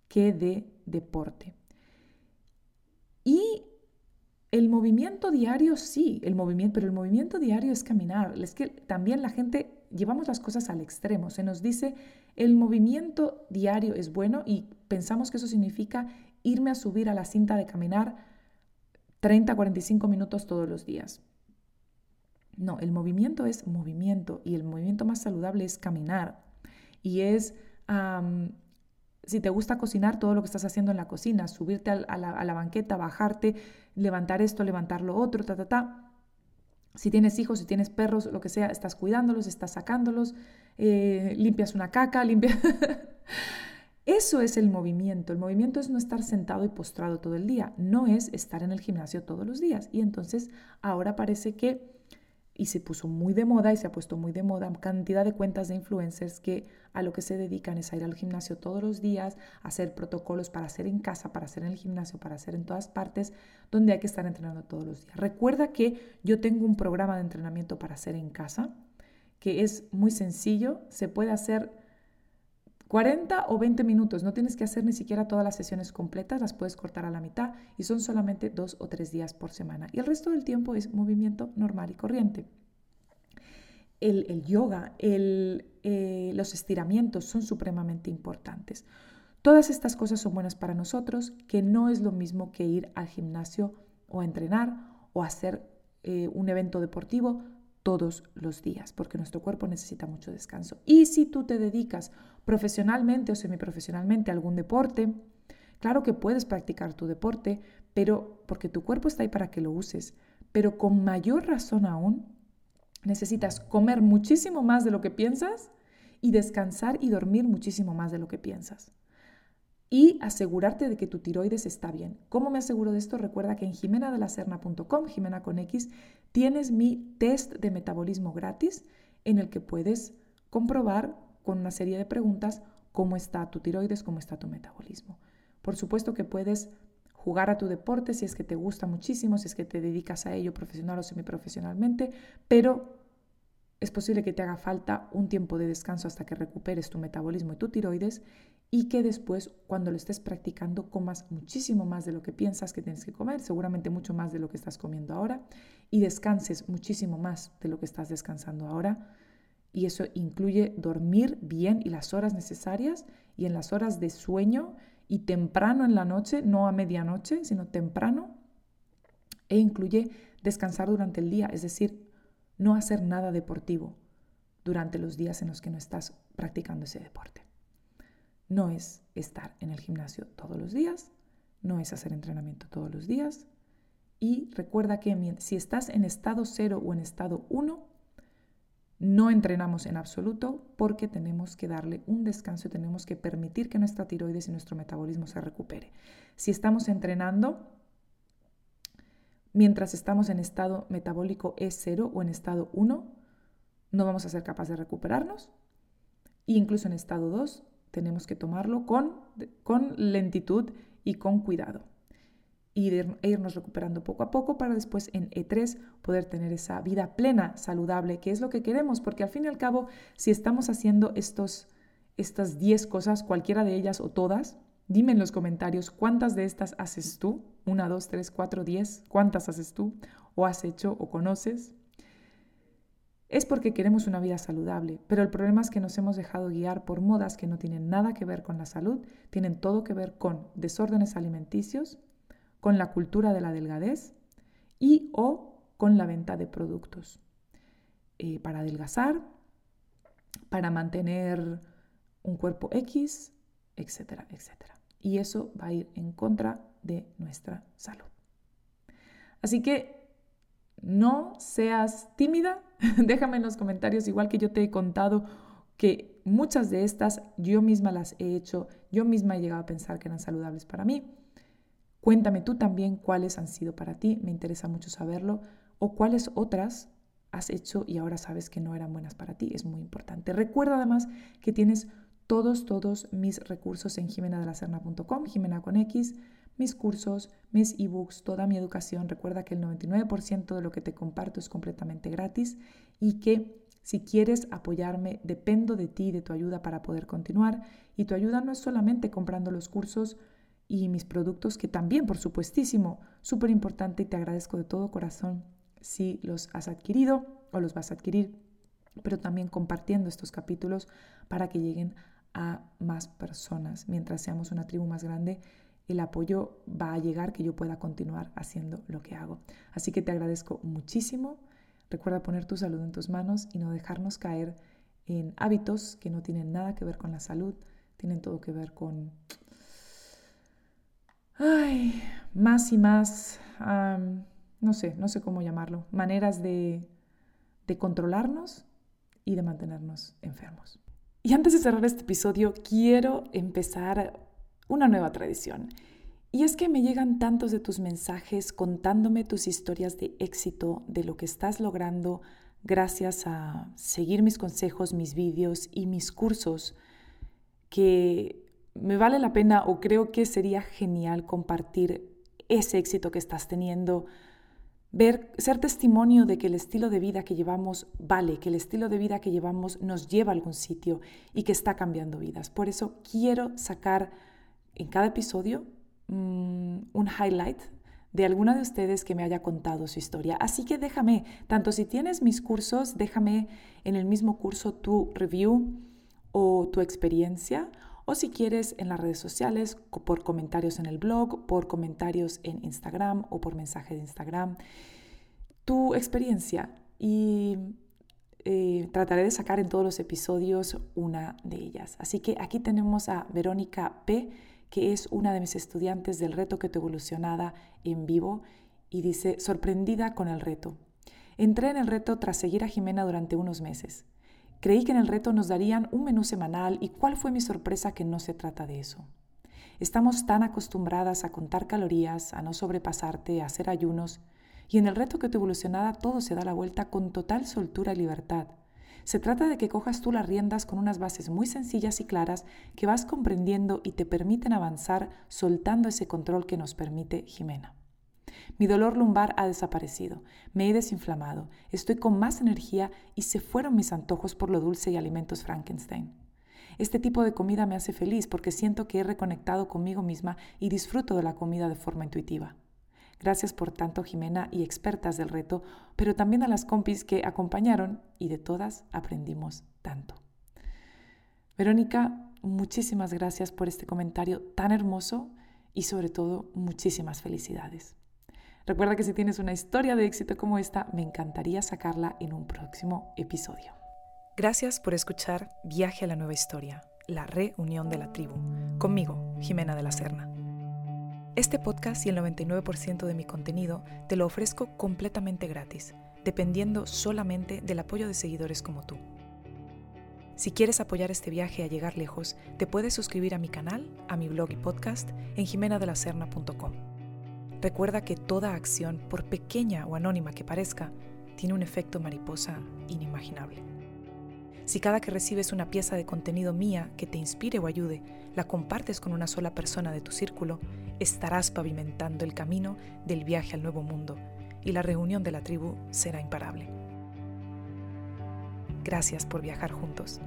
que de deporte. Y el movimiento diario sí, el movimiento, pero el movimiento diario es caminar. Es que también la gente llevamos las cosas al extremo. Se nos dice el movimiento diario es bueno y pensamos que eso significa irme a subir a la cinta de caminar 30, 45 minutos todos los días. No, el movimiento es movimiento y el movimiento más saludable es caminar y es si te gusta cocinar, todo lo que estás haciendo en la cocina, subirte a la, banqueta, bajarte, levantar esto, levantar lo otro, ta, ta, ta. Si tienes hijos, si tienes perros, lo que sea, estás cuidándolos, estás sacándolos, eh, limpias una caca, limpias... Eso es el movimiento. El movimiento es no estar sentado y postrado todo el día, no es estar en el gimnasio todos los días. Y entonces ahora parece que y se puso muy de moda y se ha puesto muy de moda cantidad de cuentas de influencers que a lo que se dedican es a ir al gimnasio todos los días, hacer protocolos para hacer en casa, para hacer en el gimnasio, para hacer en todas partes, donde hay que estar entrenando todos los días. Recuerda que yo tengo un programa de entrenamiento para hacer en casa, que es muy sencillo, se puede hacer 40 o 20 minutos, no tienes que hacer ni siquiera todas las sesiones completas, las puedes cortar a la mitad y son solamente dos o tres días por semana. Y el resto del tiempo es movimiento normal y corriente. El, yoga, eh, los estiramientos son supremamente importantes. Todas estas cosas son buenas para nosotros, que no es lo mismo que ir al gimnasio o a entrenar o hacer eh, un evento deportivo todos los días, porque nuestro cuerpo necesita mucho descanso. Y si tú te dedicas profesionalmente o semiprofesionalmente algún deporte, claro que puedes practicar tu deporte, pero porque tu cuerpo está ahí para que lo uses, pero con mayor razón aún, necesitas comer muchísimo más de lo que piensas y descansar y dormir muchísimo más de lo que piensas y asegurarte de que tu tiroides está bien. ¿Cómo me aseguro de esto? Recuerda que en jimenadelacerna.com, Jimena con X, tienes mi test de metabolismo gratis en el que puedes comprobar con una serie de preguntas cómo está tu tiroides, cómo está tu metabolismo. Por supuesto que puedes jugar a tu deporte si es que te gusta muchísimo, si es que te dedicas a ello profesional o semiprofesionalmente, pero es posible que te haga falta un tiempo de descanso hasta que recuperes tu metabolismo y tu tiroides y que después cuando lo estés practicando comas muchísimo más de lo que piensas que tienes que comer, seguramente mucho más de lo que estás comiendo ahora y descanses muchísimo más de lo que estás descansando ahora. Y eso incluye dormir bien y las horas necesarias y en las horas de sueño y temprano en la noche, no a medianoche, sino temprano. E incluye descansar durante el día, es decir, no hacer nada deportivo durante los días en los que no estás practicando ese deporte no es estar en el gimnasio todos los días, no es hacer entrenamiento todos los días. Y recuerda que si estás en estado 0 o en estado 1, no entrenamos en absoluto porque tenemos que darle un descanso y tenemos que permitir que nuestra tiroides y nuestro metabolismo se recupere. Si estamos entrenando mientras estamos en estado metabólico E0 o en estado 1, no vamos a ser capaces de recuperarnos. E incluso en estado 2 tenemos que tomarlo con, con lentitud y con cuidado. E irnos recuperando poco a poco para después en E3 poder tener esa vida plena, saludable, que es lo que queremos, porque al fin y al cabo, si estamos haciendo estos, estas 10 cosas, cualquiera de ellas o todas, dime en los comentarios cuántas de estas haces tú, una, dos, tres, cuatro, diez, cuántas haces tú, o has hecho o conoces, es porque queremos una vida saludable, pero el problema es que nos hemos dejado guiar por modas que no tienen nada que ver con la salud, tienen todo que ver con desórdenes alimenticios, con la cultura de la delgadez y o con la venta de productos eh, para adelgazar, para mantener un cuerpo X, etcétera, etcétera. Y eso va a ir en contra de nuestra salud. Así que no seas tímida. Déjame en los comentarios, igual que yo te he contado que muchas de estas yo misma las he hecho, yo misma he llegado a pensar que eran saludables para mí. Cuéntame tú también cuáles han sido para ti, me interesa mucho saberlo, o cuáles otras has hecho y ahora sabes que no eran buenas para ti, es muy importante. Recuerda además que tienes todos, todos mis recursos en jimenadelacerna.com, Jimena con X, mis cursos, mis ebooks, toda mi educación. Recuerda que el 99% de lo que te comparto es completamente gratis y que si quieres apoyarme, dependo de ti, de tu ayuda para poder continuar. Y tu ayuda no es solamente comprando los cursos, y mis productos, que también, por supuestísimo, súper importante y te agradezco de todo corazón si los has adquirido o los vas a adquirir, pero también compartiendo estos capítulos para que lleguen a más personas. Mientras seamos una tribu más grande, el apoyo va a llegar que yo pueda continuar haciendo lo que hago. Así que te agradezco muchísimo. Recuerda poner tu salud en tus manos y no dejarnos caer en hábitos que no tienen nada que ver con la salud, tienen todo que ver con ay, más y más, no sé, no sé cómo llamarlo, maneras de, de controlarnos y de mantenernos enfermos. Y antes de cerrar este episodio, quiero empezar una nueva tradición. Y es que me llegan tantos de tus mensajes contándome tus historias de éxito, de lo que estás logrando gracias a seguir mis consejos, mis vídeos y mis cursos, que me vale la pena o creo que sería genial compartir ese éxito que estás teniendo, ver, ser testimonio de que el estilo de vida que llevamos vale, que el estilo de vida que llevamos nos lleva a algún sitio y que está cambiando vidas. Por eso quiero sacar en cada episodio mm, un highlight de alguna de ustedes que me haya contado su historia. Así que déjame, tanto si tienes mis cursos, déjame en el mismo curso tu review o tu experiencia o si quieres en las redes sociales, por comentarios en el blog, por comentarios en Instagram o por mensaje de Instagram, tu experiencia y eh, trataré de sacar en todos los episodios una de ellas. Así que aquí tenemos a Verónica P., que es una de mis estudiantes del reto que te evolucionada en vivo y dice, sorprendida con el reto. Entré en el reto tras seguir a Jimena durante unos meses. Creí que en el reto nos darían un menú semanal y cuál fue mi sorpresa que no se trata de eso. Estamos tan acostumbradas a contar calorías, a no sobrepasarte, a hacer ayunos, y en el reto que te evolucionada todo se da la vuelta con total soltura y libertad. Se trata de que cojas tú las riendas con unas bases muy sencillas y claras que vas comprendiendo y te permiten avanzar soltando ese control que nos permite Jimena. Mi dolor lumbar ha desaparecido, me he desinflamado, estoy con más energía y se fueron mis antojos por lo dulce y alimentos Frankenstein. Este tipo de comida me hace feliz porque siento que he reconectado conmigo misma y disfruto de la comida de forma intuitiva. Gracias por tanto, Jimena y expertas del reto, pero también a las compis que acompañaron y de todas aprendimos tanto. Verónica, muchísimas gracias por este comentario tan hermoso y sobre todo muchísimas felicidades. Recuerda que si tienes una historia de éxito como esta, me encantaría sacarla en un próximo episodio. Gracias por escuchar Viaje a la Nueva Historia, la reunión de la tribu, conmigo, Jimena de la Serna. Este podcast y el 99% de mi contenido te lo ofrezco completamente gratis, dependiendo solamente del apoyo de seguidores como tú. Si quieres apoyar este viaje a llegar lejos, te puedes suscribir a mi canal, a mi blog y podcast en jimenadelacerna.com. Recuerda que toda acción, por pequeña o anónima que parezca, tiene un efecto mariposa inimaginable. Si cada que recibes una pieza de contenido mía que te inspire o ayude, la compartes con una sola persona de tu círculo, estarás pavimentando el camino del viaje al nuevo mundo y la reunión de la tribu será imparable. Gracias por viajar juntos.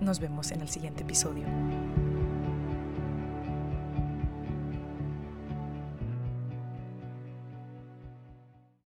Nos vemos en el siguiente episodio.